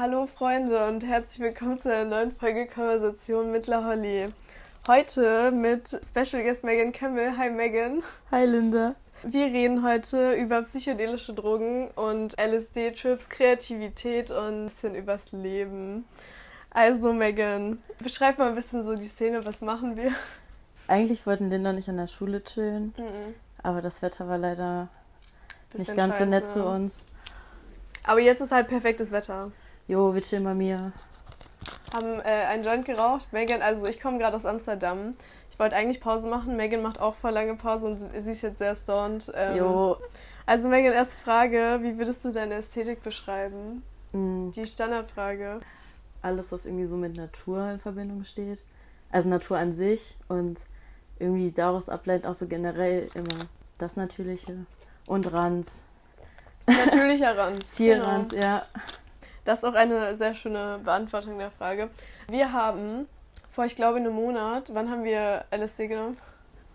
Hallo Freunde und herzlich willkommen zu einer neuen Folge Konversation mit La Holly. Heute mit Special Guest Megan Campbell. Hi Megan. Hi Linda. Wir reden heute über psychedelische Drogen und LSD-Trips, Kreativität und ein bisschen übers Leben. Also Megan, beschreib mal ein bisschen so die Szene, was machen wir? Eigentlich wollten Linda nicht an der Schule chillen, Mhm. aber das Wetter war leider nicht ganz so nett scheiße. zu uns. Aber jetzt ist halt perfektes Wetter. Jo, wir chillen bei mir. Haben äh, einen Joint geraucht. Megan, also ich komme gerade aus Amsterdam. Ich wollte eigentlich Pause machen. Megan macht auch voll lange Pause und sie- ist jetzt sehr stoned. Ähm, Jo, Also Megan, erste Frage. Wie würdest du deine Ästhetik beschreiben? mh, Die Standardfrage. alles, was irgendwie so mit Natur in Verbindung steht. Also Natur an sich und irgendwie daraus ableitet auch so generell immer das Natürliche. Und Ranz. Natürlicher Ranz. Viel genau. Ranz, ja. Das ist auch eine sehr schöne Beantwortung der Frage. Wir haben vor, ich glaube, einem Monat, wann haben wir LSD genommen?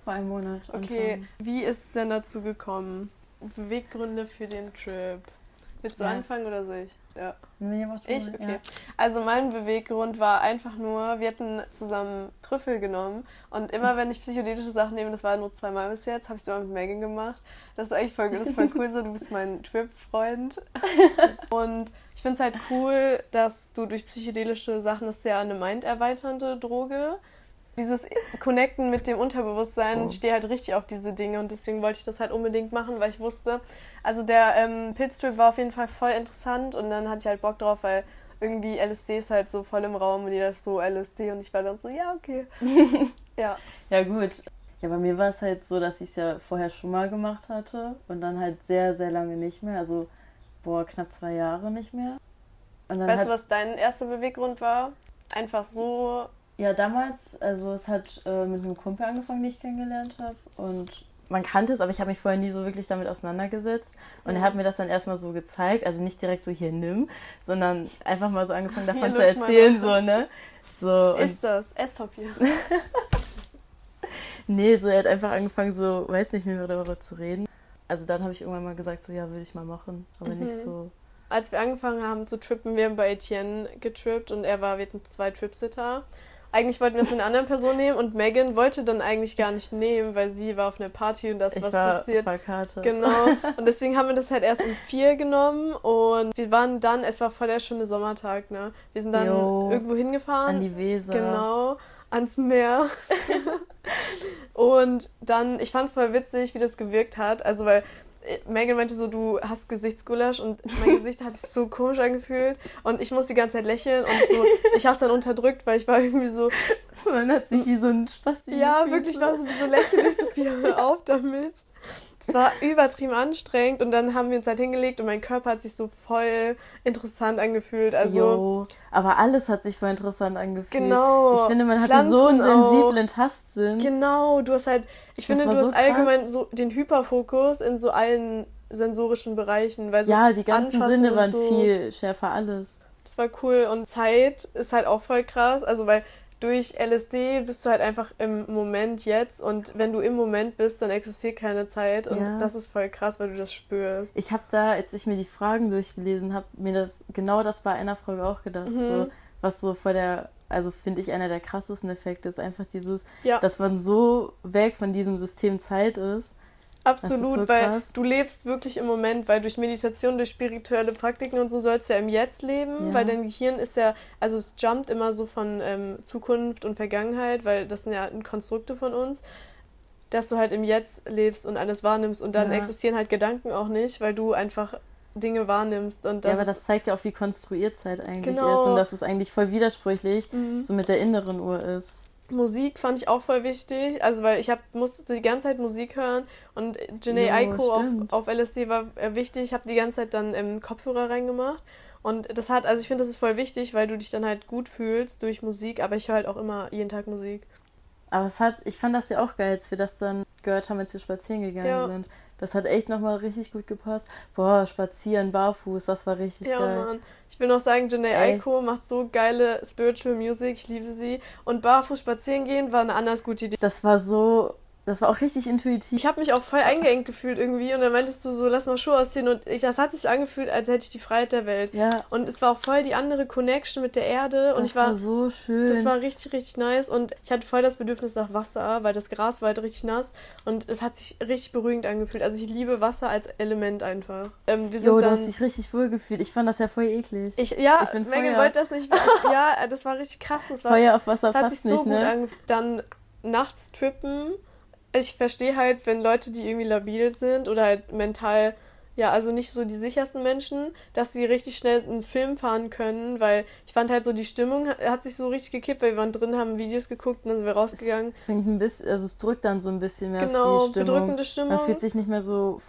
Vor einem Monat. Okay, Anfang. wie ist es denn dazu gekommen? Beweggründe für den Trip. Willst du Ja. anfangen oder soll ich? Ja. Nee, schon Ich? Okay. Ja. Also mein Beweggrund war einfach nur, wir hatten zusammen Trüffel genommen und immer wenn ich psychedelische Sachen nehme, das war nur zweimal bis jetzt, habe ich immer mit Megan gemacht. Das ist eigentlich voll, das ist voll cool so, du bist mein Trip-Freund. Und ich finde es halt cool, dass du durch psychedelische Sachen, das ist ja eine minderweiternde Droge, dieses Connecten mit dem Unterbewusstsein, Oh. ich stehe halt richtig auf diese Dinge und deswegen wollte ich das halt unbedingt machen, weil ich wusste, also der ähm, Pilztrip war auf jeden Fall voll interessant und dann hatte ich halt Bock drauf, weil irgendwie LSD ist halt so voll im Raum und jeder ist so LSD und ich war dann so, ja, okay. ja. Ja, gut. Ja, bei mir war es halt so, dass ich es ja vorher schon mal gemacht hatte und dann halt sehr, sehr lange nicht mehr. Also, boah, knapp zwei Jahre nicht mehr. Weißt du, was dein erster Beweggrund war? Einfach so, Ja, damals, also es hat äh, mit einem Kumpel angefangen, den ich kennengelernt habe. Und man kannte es, aber ich habe mich vorher nie so wirklich damit auseinandergesetzt. Und Mhm. er hat mir das dann erstmal so gezeigt, also nicht direkt so hier nimm, sondern einfach mal so angefangen davon zu erzählen, so, ne? So, ist das Esspapier. nee, so er hat einfach angefangen, so, weiß nicht mehr darüber zu reden. Also dann habe ich irgendwann mal gesagt, so ja, würde ich mal machen, aber Mhm. nicht so. Als wir angefangen haben zu trippen, wir haben bei Etienne getrippt und er war, wir hatten zwei Tripsitter. Eigentlich wollten wir das mit einer anderen Person nehmen und Megan wollte dann eigentlich gar nicht nehmen, weil sie war auf einer Party und da ist Ich was war passiert. verkartet. Genau. Und deswegen haben wir das halt erst um vier genommen und wir waren dann, es war voll der schöne Sommertag, ne? Wir sind dann Jo. irgendwo hingefahren. An die Weser. Genau, ans Meer. und dann, ich fand es voll witzig, wie das gewirkt hat. Also, weil äh, Megan meinte so, du hast Gesichtsgulasch und mein Gesicht hat sich so komisch angefühlt und ich musste die ganze Zeit lächeln und so, ich hab's dann unterdrückt, weil ich war irgendwie so, Man hat sich wie so ein Spasti ja, wirklich war so, so lächerlich, so viel auf damit. Es war übertrieben anstrengend und dann haben wir uns halt hingelegt und mein Körper hat sich so voll interessant angefühlt. Also, Jo, aber alles hat sich voll interessant angefühlt. genau. Ich finde, man hatte so einen Pflanzen auch. sensiblen Tastsinn. Genau, du hast halt, ich Das finde, du so hast allgemein krass. so den Hyperfokus in so allen sensorischen Bereichen, weil so Ja, die ganzen Sinne waren so. viel schärfer, alles. das war cool und Zeit ist halt auch voll krass, also weil durch LSD bist du halt einfach im Moment jetzt und wenn du im Moment bist, dann existiert keine Zeit und Ja. das ist voll krass, weil du das spürst. Ich habe da, als ich mir die Fragen durchgelesen habe, mir das genau das bei einer Frage auch gedacht. Mhm. So, was so vor der, also finde ich einer der krassesten Effekte ist einfach dieses, Ja, dass man so weg von diesem System Zeit ist. Absolut, so weil krass. du lebst wirklich im Moment, weil durch Meditation, durch spirituelle Praktiken und so sollst du ja im Jetzt leben, Ja. weil dein Gehirn ist ja, also es jumpt immer so von ähm, Zukunft und Vergangenheit, weil das sind ja Konstrukte von uns, dass du halt im Jetzt lebst und alles wahrnimmst und dann Ja. existieren halt Gedanken auch nicht, weil du einfach Dinge wahrnimmst und das ja, aber das zeigt ja auch, wie konstruiert Zeit eigentlich Genau. ist und dass es eigentlich voll widersprüchlich Mhm. so mit der inneren Uhr ist. Musik fand ich auch voll wichtig, also weil ich hab, musste die ganze Zeit Musik hören und Janae Jo, Aiko auf, auf LSD war äh, wichtig. Ich habe die ganze Zeit dann ähm, Kopfhörer reingemacht und das hat, also ich finde, das ist voll wichtig, weil du dich dann halt gut fühlst durch Musik, aber ich höre halt auch immer jeden Tag Musik. Aber es hat, ich fand das ja auch geil, als wir das dann gehört haben, als wir spazieren gegangen Ja. sind. Das hat echt nochmal richtig gut gepasst. Boah, spazieren, barfuß, das war richtig Ja, geil. Mann. Ich will noch sagen, Janae. Aiko macht so geile Spiritual Music, ich liebe sie. Und barfuß spazieren gehen war eine anders gute Idee. Das war so Das war auch richtig intuitiv. Ich habe mich auch voll eingeengt gefühlt irgendwie und dann meintest du so, lass mal Schuhe ausziehen und ich, das hat sich so angefühlt, als hätte ich die Freiheit der Welt. Ja. Und es war auch voll die andere Connection mit der Erde und das ich war, war so schön. das war richtig, richtig nice und ich hatte voll das Bedürfnis nach Wasser, weil das Gras war halt richtig nass und es hat sich richtig beruhigend angefühlt. Also ich liebe Wasser als Element einfach. Ähm, wir sind Jo, du dann, hast dich richtig wohl gefühlt. Ich fand das ja voll eklig. ich, ja, ich bin wollte das nicht. ja, das war richtig krass. Das war, Feuer auf Wasser das hat sich passt so nicht, gut ne? Dann nachts trippen. Ich verstehe halt, wenn Leute, die irgendwie labil sind oder halt mental, ja, also nicht so die sichersten Menschen, dass sie richtig schnell einen Film fahren können, weil ich fand halt so, die Stimmung hat, sich so richtig gekippt, weil wir waren drin, haben Videos geguckt und dann sind wir rausgegangen. Es fängt ein bisschen, also es drückt dann so ein bisschen mehr Genau, auf die Stimmung. bedrückende Stimmung. Man fühlt sich nicht mehr so,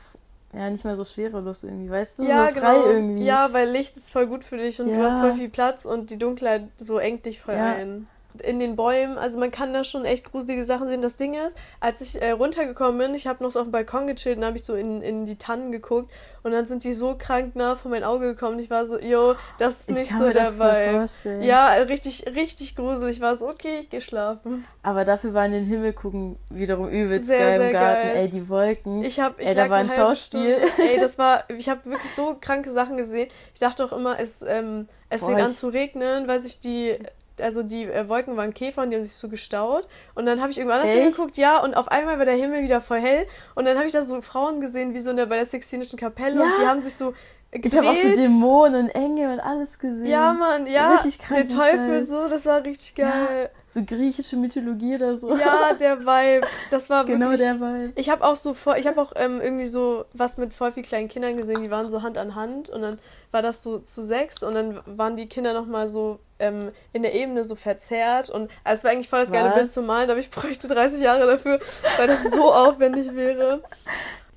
ja, nicht mehr so schwerelos irgendwie, weißt du? ja, so frei genau. irgendwie. Ja, weil Licht ist voll gut für dich und du Ja. hast voll viel Platz und die Dunkelheit so engt dich voll Ja. ein. In den Bäumen, also man kann da schon echt gruselige Sachen sehen. Das Ding ist, als ich äh, runtergekommen bin, ich habe noch so auf dem Balkon gechillt und habe ich so in, in die Tannen geguckt und dann sind die so krank nah vor mein Auge gekommen. Ich war so, yo, das ist ich nicht so dabei. Ja, richtig, richtig gruselig. Ich war so, okay, ich geh schlafen. Aber dafür war in den Himmel gucken wiederum übelst Sehr, geil sehr im Garten. geil. Ey, die Wolken. Ich habe, ich Ey, da war ein Schauspiel. Stunde- Ey, das war, ich habe wirklich so kranke Sachen gesehen. Ich dachte auch immer, es, ähm, es Boah, fängt an zu regnen, weil sich die, also die äh, Wolken waren Käfer und die haben sich so gestaut. Und dann habe ich irgendwann anders Echt? hingeguckt, ja, und auf einmal war der Himmel wieder voll hell. Und dann habe ich da so Frauen gesehen, wie so in der, bei der Sixtinischen Kapelle. Und Ja. die haben sich so gedreht. ich habe auch so Dämonen und Engel und alles gesehen. ja, Mann, ja. Richtig der kranken Teufel Scheiß. so, das war richtig geil. So griechische Mythologie oder so. Ja, der Vibe. Das war genau wirklich der Vibe. Ich habe auch so voll, ich habe auch ähm, irgendwie so was mit voll viel kleinen Kindern gesehen, die waren so Hand an Hand und dann war das so zu sechs und dann waren die Kinder nochmal so ähm, in der Ebene so verzerrt und also es war eigentlich voll das geile Was? Bild zu malen, aber ich bräuchte 30 Jahre dafür, weil das so aufwendig wäre.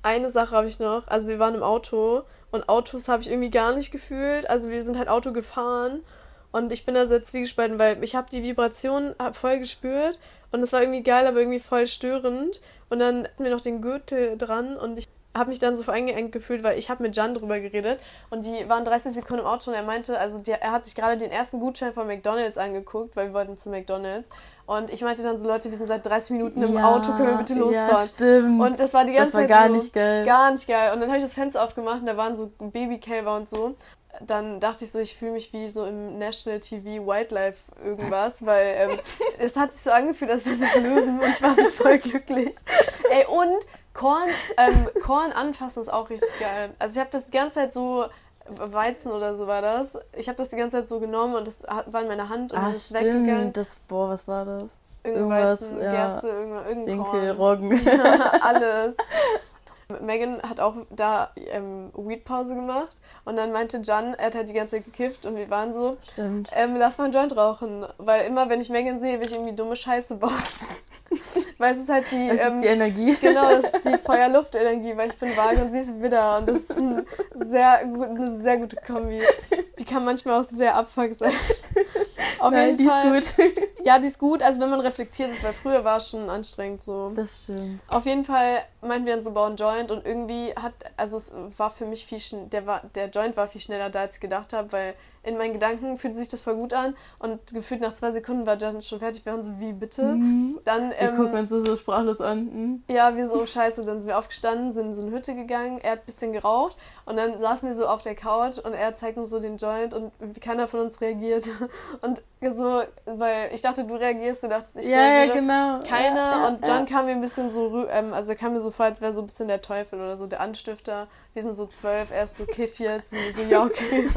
Eine Sache habe ich noch, also wir waren im Auto und Autos habe ich irgendwie gar nicht gefühlt, also wir sind halt Auto gefahren und ich bin da sehr zwiegespalten, weil ich habe die Vibration voll gespürt und es war irgendwie geil, aber irgendwie voll störend. Und dann hatten wir noch den Gürtel dran und ich habe mich dann so eingeengt gefühlt, weil ich habe mit Jan drüber geredet und die waren 30 Sekunden im Auto und er meinte, also der, er hat sich gerade den ersten Gutschein von McDonalds angeguckt, weil wir wollten zu McDonalds. Und ich meinte dann so, Leute, wir sind seit 30 Minuten im Ja, Auto, können wir bitte Ja, losfahren? stimmt. und das war die ganze das war Zeit gar so, nicht geil. Gar nicht geil. Und dann habe ich das Fenster aufgemacht und da waren so Babykälber und so. Dann dachte ich so, ich fühle mich wie so im National TV Wildlife irgendwas, weil ähm, es hat sich so angefühlt, als wären das Löwen und ich war so voll glücklich. Ey, und Korn, ähm, Korn anfassen ist auch richtig geil. Also ich habe das die ganze Zeit so, Weizen oder so war das, ich habe das die ganze Zeit so genommen und das war in meiner Hand und ah, dann ist weggegangen. stimmt. Das, boah, was war das? Irgendwas, irgendwas, Weizen, ja. Gerste, irgendwas, irgendein Dinkel. Roggen. alles. Megan hat auch da ähm, Weed-Pause gemacht und dann meinte Jan, er hat halt die ganze Zeit gekifft und wir waren so, Stimmt. ähm, lass mal einen Joint rauchen. Weil immer, wenn ich Megan sehe, will ich irgendwie dumme Scheiße bauen. weil es ist halt die, Das ähm, ist die Energie. genau, das ist die Feuer-Luft-Energie, weil ich bin vage und sie ist Widder und das ist ein sehr gut, eine sehr gute Kombi. Die kann manchmal auch sehr abfuck sein. Auf Nein, jeden die Fall. ist gut. Ja, die ist gut, also wenn man reflektiert ist, weil früher war es schon anstrengend so. Das stimmt. Auf jeden Fall meinten wir dann so, bauen Joint und irgendwie hat, also es war für mich viel der war, der Joint war viel schneller da, als ich gedacht habe, weil in meinen Gedanken fühlte sich das voll gut an und gefühlt nach zwei Sekunden war Jan schon fertig. Wir waren so, wie bitte? Mhm. Dann, Wir gucken ähm, uns so, sprachlos an. Mhm. ja, wir so, scheiße, dann sind wir aufgestanden, sind in so eine Hütte gegangen, er hat ein bisschen geraucht und dann saßen wir so auf der Couch und er zeigt uns so den Joint und keiner von uns reagiert. Und so, weil ich dachte, du reagierst, du dachtest, ich Ja, reagiere. ja, genau. Keiner Ja, ja, und John kam mir ein bisschen so, ähm, also kam mir so vor, als wäre so ein bisschen der Teufel oder so, der Anstifter. Wir sind so zwölf, er ist so Kiff jetzt und wir so, ja, okay.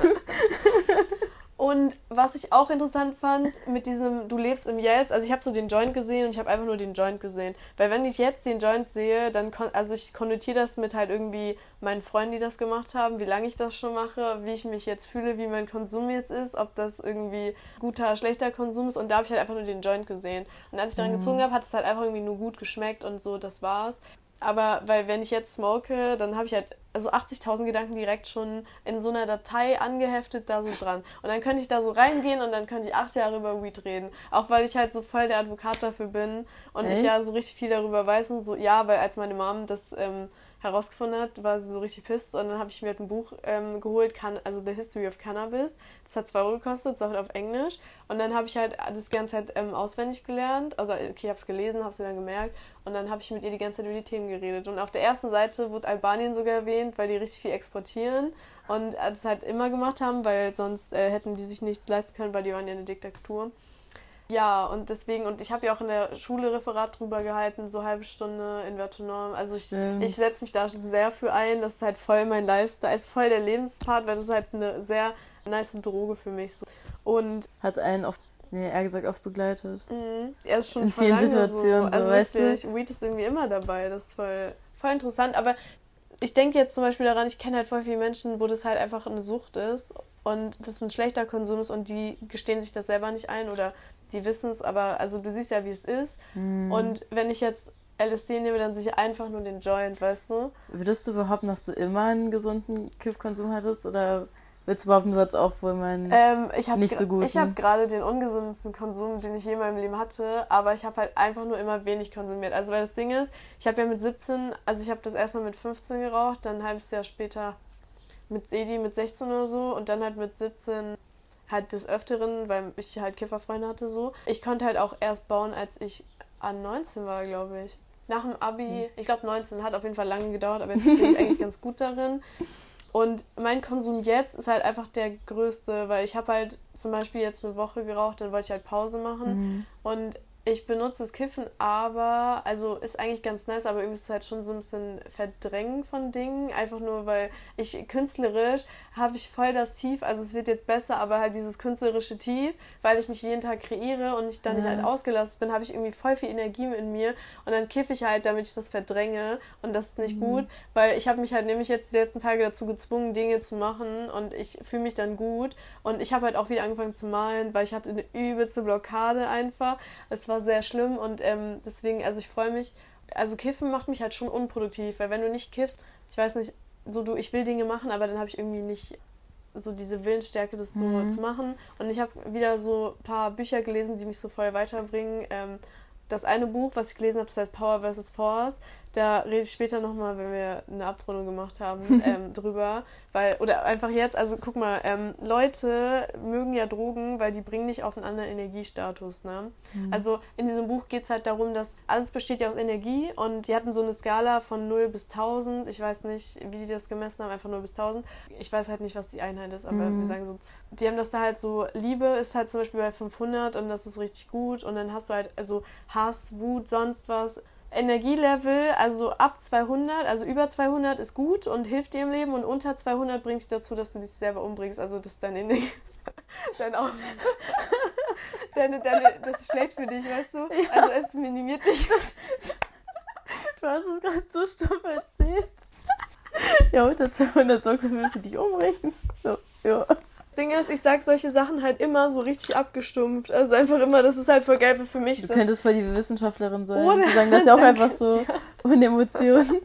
Und was ich auch interessant fand mit diesem Du lebst im Jetzt, also ich habe so den Joint gesehen und ich habe einfach nur den Joint gesehen. Weil wenn ich jetzt den Joint sehe, dann, also ich konnotiere das mit halt irgendwie meinen Freunden, die das gemacht haben, wie lange ich das schon mache, wie ich mich jetzt fühle, wie mein Konsum jetzt ist, ob das irgendwie guter, schlechter Konsum ist und da habe ich halt einfach nur den Joint gesehen. Und als ich daran gezogen habe, hat es halt einfach irgendwie nur gut geschmeckt und so, das war's. Aber weil wenn ich jetzt smoke, dann habe ich halt also 80.000 Gedanken direkt schon in so einer Datei angeheftet da so dran. Und dann könnte ich da so reingehen und dann könnte ich acht Jahre über Weed reden. Auch weil ich halt so voll der Advokat dafür bin und ich Echt? ja so richtig viel darüber weiß und so, ja, weil als meine Mom das ähm, herausgefunden hat, war sie so richtig pisst. Und dann habe ich mir halt ein Buch ähm, geholt, kann, also The History of Cannabis. Das hat 2 Euro gekostet, das ist auch auf Englisch. Und dann habe ich halt das ganze Zeit ähm, auswendig gelernt. Also, okay, ich habe es gelesen, habe es mir dann gemerkt. Und dann habe ich mit ihr die ganze Zeit über die Themen geredet. Und auf der ersten Seite wurde Albanien sogar erwähnt, weil die richtig viel exportieren. Und das halt immer gemacht haben, weil sonst äh, hätten die sich nichts leisten können, weil die waren ja eine Diktatur. Ja, und deswegen, und ich habe ja auch in der Schule Referat drüber gehalten, so halbe Stunde in Vertonorm. Also ich, ich setze mich da sehr für ein. Das ist halt voll mein Lifestyle, ist voll der Lebenspart, weil das ist halt eine sehr nice Droge für mich. So. Und hat einen oft, nee, eher gesagt oft begleitet. Mhm. Er ist schon in vielen Situationen, so. also so, weißt wirklich, du. Weed ist irgendwie immer dabei. Das ist voll, voll interessant. Aber ich denke jetzt zum Beispiel daran, ich kenne halt voll viele Menschen, wo das halt einfach eine Sucht ist und das ein schlechter Konsum ist und die gestehen sich das selber nicht ein oder die wissen es, aber also du siehst ja, wie es ist. Mm. Und wenn ich jetzt LSD nehme, dann sehe ich einfach nur den Joint, weißt du? Würdest du behaupten, dass du immer einen gesunden Kiffkonsum hattest oder Willst du behaupten, du hattest auch wohl meinen ähm, nicht so gut? Ich habe gerade den ungesündesten Konsum, den ich je in meinem Leben hatte, aber ich habe halt einfach nur immer wenig konsumiert. Also weil das Ding ist, ich habe ja mit 17, also ich habe das erstmal mit 15 geraucht, dann ein halbes Jahr später mit Edi mit 16 oder so und dann halt mit 17 halt des Öfteren, weil ich halt Kifferfreunde hatte so. Ich konnte halt auch erst bauen, als ich an 19 war, glaube ich. Nach dem Abi, hm. ich glaube 19 hat auf jeden Fall lange gedauert, aber jetzt bin ich eigentlich ganz gut darin. Und mein Konsum jetzt ist halt einfach der größte, weil ich habe halt zum Beispiel jetzt eine Woche geraucht, dann wollte ich halt Pause machen. Mhm. Und ich benutze das Kiffen, aber, also ist eigentlich ganz nice, aber irgendwie ist es halt schon so ein bisschen Verdrängen von Dingen. Einfach nur, weil ich künstlerisch habe ich voll das Tief, also es wird jetzt besser, aber halt dieses künstlerische Tief, weil ich nicht jeden Tag kreiere und ich dann ja. nicht halt ausgelastet bin, habe ich irgendwie voll viel Energie in mir und dann kiffe ich halt, damit ich das verdränge und das ist nicht mhm. gut, weil ich habe mich halt nämlich jetzt die letzten Tage dazu gezwungen, Dinge zu machen und ich fühle mich dann gut und ich habe halt auch wieder angefangen zu malen, weil ich hatte eine übelste Blockade einfach. Es war sehr schlimm und ähm, deswegen, also ich freue mich, also Kiffen macht mich halt schon unproduktiv, weil wenn du nicht kiffst, ich weiß nicht, so du, ich will Dinge machen, aber dann habe ich irgendwie nicht so diese Willensstärke, das so mhm. zu machen. Und ich habe wieder so ein paar Bücher gelesen, die mich so voll weiterbringen. Ähm, das eine Buch, was ich gelesen habe, das heißt Power vs. Force. Da rede ich später nochmal, wenn wir eine Abrundung gemacht haben, ähm, drüber. Weil, oder einfach jetzt, also guck mal, ähm, Leute mögen ja Drogen, weil die bringen dich auf einen anderen Energiestatus. Ne? Mhm. Also in diesem Buch geht es halt darum, dass alles besteht ja aus Energie und die hatten so eine Skala von 0 bis 1000. Ich weiß nicht, wie die das gemessen haben, einfach 0 bis 1000. Ich weiß halt nicht, was die Einheit ist, aber mhm. wir sagen so, die haben das da halt so, Liebe ist halt zum Beispiel bei 500 und das ist richtig gut und dann hast du halt, also Hass, Wut, sonst was, Energielevel, also ab 200, also über 200 ist gut und hilft dir im Leben und unter 200 bringt dich dazu, dass du dich selber umbringst. Also das ist deine Energie. Dein auch. deine, deine, das ist schlecht für dich, weißt du? Ja. Also es minimiert dich. Du hast es gerade so stumpf erzählt. Ja, unter 200 sorgst du, wirst du dich umbringen. So, ja. Ding ist, ich sag solche Sachen halt immer so richtig abgestumpft. Also einfach immer, das ist halt voll geil für mich. Du könntest voll die Wissenschaftlerin sein. Oder? Die sagen das ja auch einfach so ja. ohne Emotionen.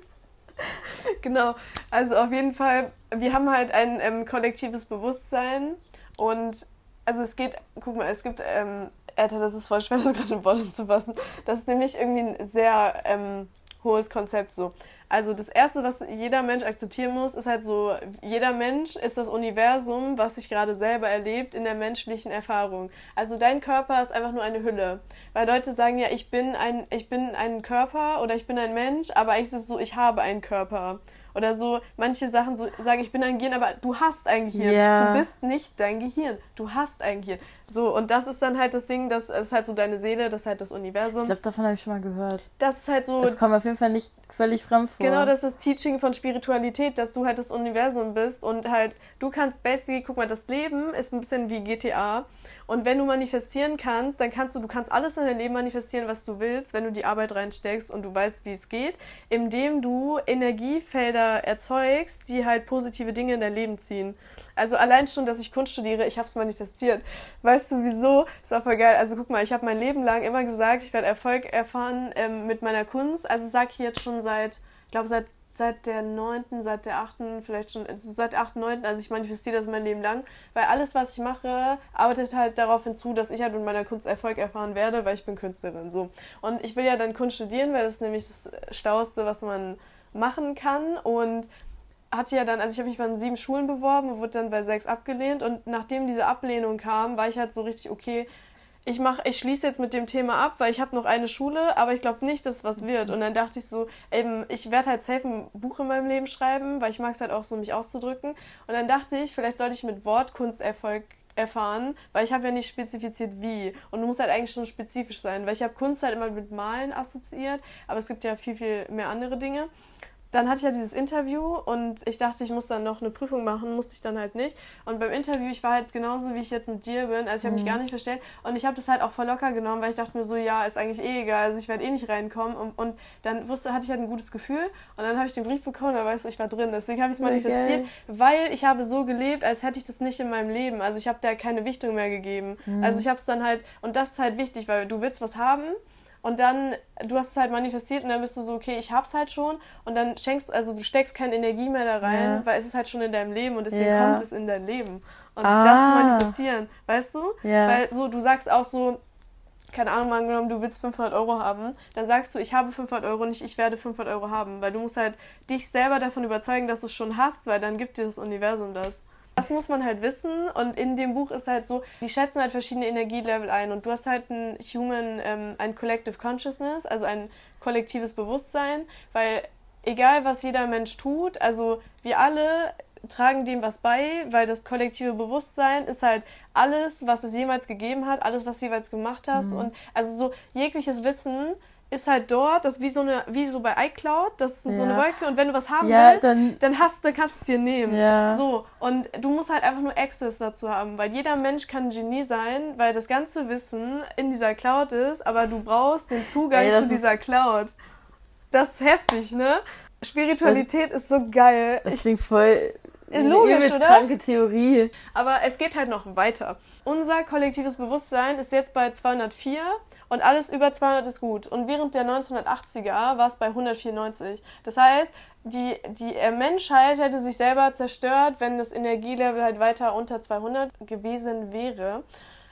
genau. Also auf jeden Fall, wir haben halt ein ähm, kollektives Bewusstsein und also es geht, guck mal, es gibt, ähm, Alter, das ist voll schwer, das gerade in Worte zu fassen. Das ist nämlich irgendwie ein sehr ähm, hohes Konzept so. Also das Erste, was jeder Mensch akzeptieren muss, ist halt so, jeder Mensch ist das Universum, was sich gerade selber erlebt in der menschlichen Erfahrung. Also dein Körper ist einfach nur eine Hülle. Weil Leute sagen ja, ich bin ein, ich bin ein Körper oder ich bin ein Mensch, aber eigentlich ist es so, ich habe einen Körper. Oder so, manche Sachen so sagen, ich bin ein Gehirn, aber du hast ein Gehirn. Yeah. Du bist nicht dein Gehirn. Du hast ein Gehirn. So, und das ist dann halt das Ding, das ist halt so deine Seele, das ist halt das Universum. Ich glaube, davon habe ich schon mal gehört. Das ist halt so. Das kommt auf jeden Fall nicht völlig fremd vor. Genau, das ist das Teaching von Spiritualität, dass du halt das Universum bist und halt, du kannst basically, guck mal, das Leben ist ein bisschen wie GTA. Und wenn du manifestieren kannst, dann kannst du, du kannst alles in dein Leben manifestieren, was du willst, wenn du die Arbeit reinsteckst und du weißt, wie es geht, indem du Energiefelder erzeugst, die halt positive Dinge in dein Leben ziehen. Also allein schon, dass ich Kunst studiere, ich habe es manifestiert. Weißt du wieso? Das war voll geil. Also guck mal, ich habe mein Leben lang immer gesagt, ich werde Erfolg erfahren ähm, mit meiner Kunst. Also sag ich jetzt schon seit, ich glaube seit seit der 9., seit der 8., vielleicht schon, also seit der 8., 9., also ich manifestiere das mein Leben lang, weil alles, was ich mache, arbeitet halt darauf hinzu, dass ich halt mit meiner Kunst Erfolg erfahren werde, weil ich bin Künstlerin, so. Und ich will ja dann Kunst studieren, weil das ist nämlich das Stauste, was man machen kann und hatte ja dann, also ich habe mich bei sieben Schulen beworben und wurde dann bei sechs abgelehnt und nachdem diese Ablehnung kam, war ich halt so richtig, okay, ich mach, ich schließe jetzt mit dem Thema ab, weil ich habe noch eine Schule, aber ich glaube nicht, dass was wird. Und dann dachte ich so, eben, ich werde halt safe ein Buch in meinem Leben schreiben, weil ich mag es halt auch so, mich auszudrücken. Und dann dachte ich, vielleicht sollte ich mit Wortkunst Erfolg erfahren, weil ich habe ja nicht spezifiziert wie. Und du musst halt eigentlich schon spezifisch sein, weil ich habe Kunst halt immer mit Malen assoziiert, aber es gibt ja viel, viel mehr andere Dinge dann hatte ich ja dieses Interview und ich dachte, ich muss dann noch eine Prüfung machen, musste ich dann halt nicht. Und beim Interview, ich war halt genauso, wie ich jetzt mit dir bin. Also ich habe mich mhm. gar nicht verstellt. Und ich habe das halt auch voll locker genommen, weil ich dachte mir so, ja, ist eigentlich eh egal. Also ich werde eh nicht reinkommen. Und, und dann wusste, hatte ich halt ein gutes Gefühl. Und dann habe ich den Brief bekommen, da weißt du, ich war drin. Deswegen habe ich es manifestiert, okay. weil ich habe so gelebt, als hätte ich das nicht in meinem Leben. Also ich habe da keine Wichtung mehr gegeben. Mhm. Also ich habe es dann halt, und das ist halt wichtig, weil du willst was haben und dann, du hast es halt manifestiert und dann bist du so, okay, ich hab's halt schon. Und dann schenkst, also du steckst keine Energie mehr da rein, ja. weil es ist halt schon in deinem Leben und deswegen ja. kommt es in dein Leben. Und ah. das manifestieren, weißt du? Ja. Weil so, du sagst auch so, keine Ahnung, mal angenommen, du willst 500 Euro haben, dann sagst du, ich habe 500 Euro, nicht ich werde 500 Euro haben. Weil du musst halt dich selber davon überzeugen, dass du es schon hast, weil dann gibt dir das Universum das. Das muss man halt wissen. Und in dem Buch ist halt so, die schätzen halt verschiedene Energielevel ein. Und du hast halt ein Human, ähm, ein Collective Consciousness, also ein kollektives Bewusstsein, weil egal was jeder Mensch tut, also wir alle tragen dem was bei, weil das kollektive Bewusstsein ist halt alles, was es jemals gegeben hat, alles, was du jeweils gemacht hast. Mhm. und also so jegliches Wissen ist halt dort, das ist wie so eine, wie so bei iCloud, das ist ja. so eine Wolke und wenn du was haben ja, willst, dann, dann hast dann kannst du es dir nehmen. Ja. So. Und du musst halt einfach nur Access dazu haben, weil jeder Mensch kann ein Genie sein, weil das ganze Wissen in dieser Cloud ist, aber du brauchst den Zugang Ey, zu dieser Cloud. Das ist heftig, ne? Spiritualität das, ist so geil. Das klingt voll Logisch, oder? kranke Theorie. Aber es geht halt noch weiter. Unser kollektives Bewusstsein ist jetzt bei 204 und alles über 200 ist gut. Und während der 1980er war es bei 194. Das heißt, die, die Menschheit hätte sich selber zerstört, wenn das Energielevel halt weiter unter 200 gewesen wäre.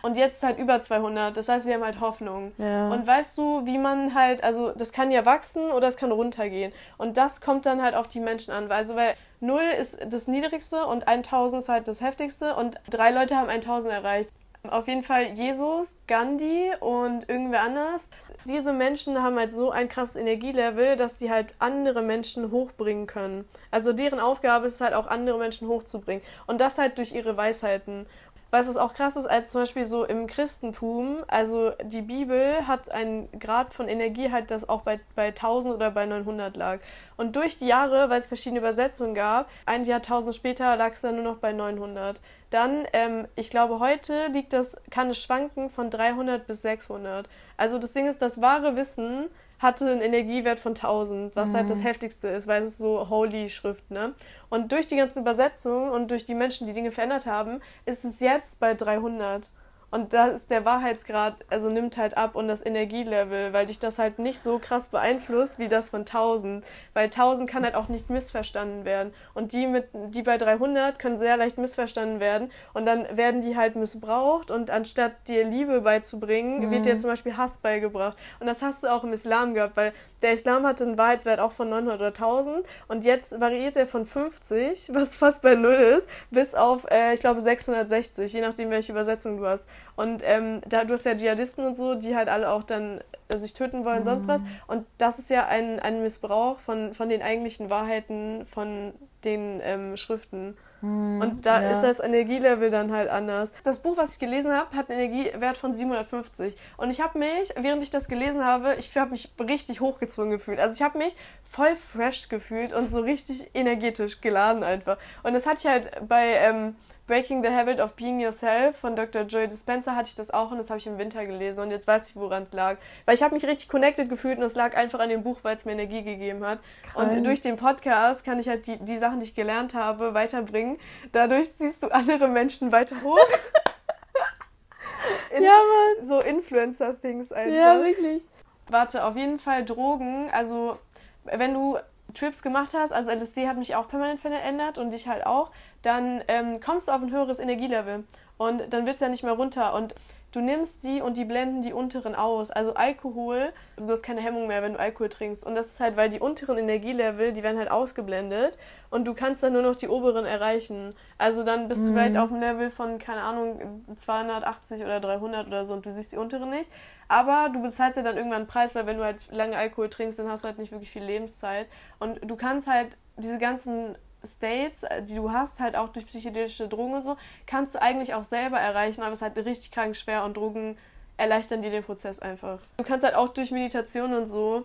Und jetzt halt über 200. Das heißt, wir haben halt Hoffnung. Ja. Und weißt du, wie man halt, also das kann ja wachsen oder es kann runtergehen. Und das kommt dann halt auf die Menschen an. Also, weil 0 ist das niedrigste und 1000 ist halt das heftigste und drei Leute haben 1000 erreicht. Auf jeden Fall Jesus, Gandhi und irgendwer anders. Diese Menschen haben halt so ein krasses Energielevel, dass sie halt andere Menschen hochbringen können. Also deren Aufgabe ist es halt auch andere Menschen hochzubringen. Und das halt durch ihre Weisheiten. Weißt du, was auch krass ist, als zum Beispiel so im Christentum, also die Bibel hat einen Grad von Energie halt, das auch bei, bei 1000 oder bei 900 lag. Und durch die Jahre, weil es verschiedene Übersetzungen gab, ein Jahrtausend später lag es dann nur noch bei 900. Dann, ähm, ich glaube, heute liegt das, kann es schwanken von 300 bis 600. Also das Ding ist, das wahre Wissen hatte einen Energiewert von 1000, was mhm. halt das mhm. heftigste ist, weil es ist so holy Schrift, ne? Und durch die ganzen Übersetzungen und durch die Menschen, die Dinge verändert haben, ist es jetzt bei 300. Und da ist der Wahrheitsgrad, also nimmt halt ab und das Energielevel, weil dich das halt nicht so krass beeinflusst wie das von 1000. Weil 1000 kann halt auch nicht missverstanden werden. Und die, mit, die bei 300 können sehr leicht missverstanden werden. Und dann werden die halt missbraucht und anstatt dir Liebe beizubringen, mhm. wird dir zum Beispiel Hass beigebracht. Und das hast du auch im Islam gehabt, weil der Islam hatte einen Wahrheitswert auch von 900 oder 1000 und jetzt variiert er von 50, was fast bei Null ist, bis auf, äh, ich glaube, 660, je nachdem, welche Übersetzung du hast. Und ähm, da, du hast ja Dschihadisten und so, die halt alle auch dann äh, sich töten wollen, mhm. sonst was. Und das ist ja ein, ein Missbrauch von, von den eigentlichen Wahrheiten von den ähm, Schriften. Hm, und da ja. ist das Energielevel dann halt anders. Das Buch, was ich gelesen habe, hat einen Energiewert von 750. Und ich habe mich, während ich das gelesen habe, ich habe mich richtig hochgezwungen gefühlt. Also ich habe mich voll fresh gefühlt und so richtig energetisch geladen einfach. Und das hatte ich halt bei ähm, Breaking the Habit of Being Yourself von Dr. Joy Dispenza hatte ich das auch und das habe ich im Winter gelesen und jetzt weiß ich, woran es lag. Weil ich habe mich richtig connected gefühlt und es lag einfach an dem Buch, weil es mir Energie gegeben hat. Krank. Und durch den Podcast kann ich halt die, die Sachen, die ich gelernt habe, weiterbringen. Dadurch ziehst du andere Menschen weiter hoch. In, ja, Mann. So Influencer-Things einfach. Ja, wirklich. Warte, auf jeden Fall Drogen. Also, wenn du Trips gemacht hast, also LSD hat mich auch permanent verändert und dich halt auch, dann ähm, kommst du auf ein höheres Energielevel und dann wird es ja nicht mehr runter und du nimmst die und die blenden die unteren aus. Also Alkohol, also du hast keine Hemmung mehr, wenn du Alkohol trinkst. Und das ist halt, weil die unteren Energielevel, die werden halt ausgeblendet und du kannst dann nur noch die oberen erreichen. Also dann bist mhm. du vielleicht auf einem Level von, keine Ahnung, 280 oder 300 oder so und du siehst die unteren nicht. Aber du bezahlst ja dann irgendwann einen Preis, weil wenn du halt lange Alkohol trinkst, dann hast du halt nicht wirklich viel Lebenszeit. Und du kannst halt diese ganzen States, äh, die du hast, halt auch durch psychedelische Drogen und so, kannst du eigentlich auch selber erreichen, aber es ist halt richtig krank schwer und Drogen erleichtern dir den Prozess einfach. Du kannst halt auch durch Meditation und so,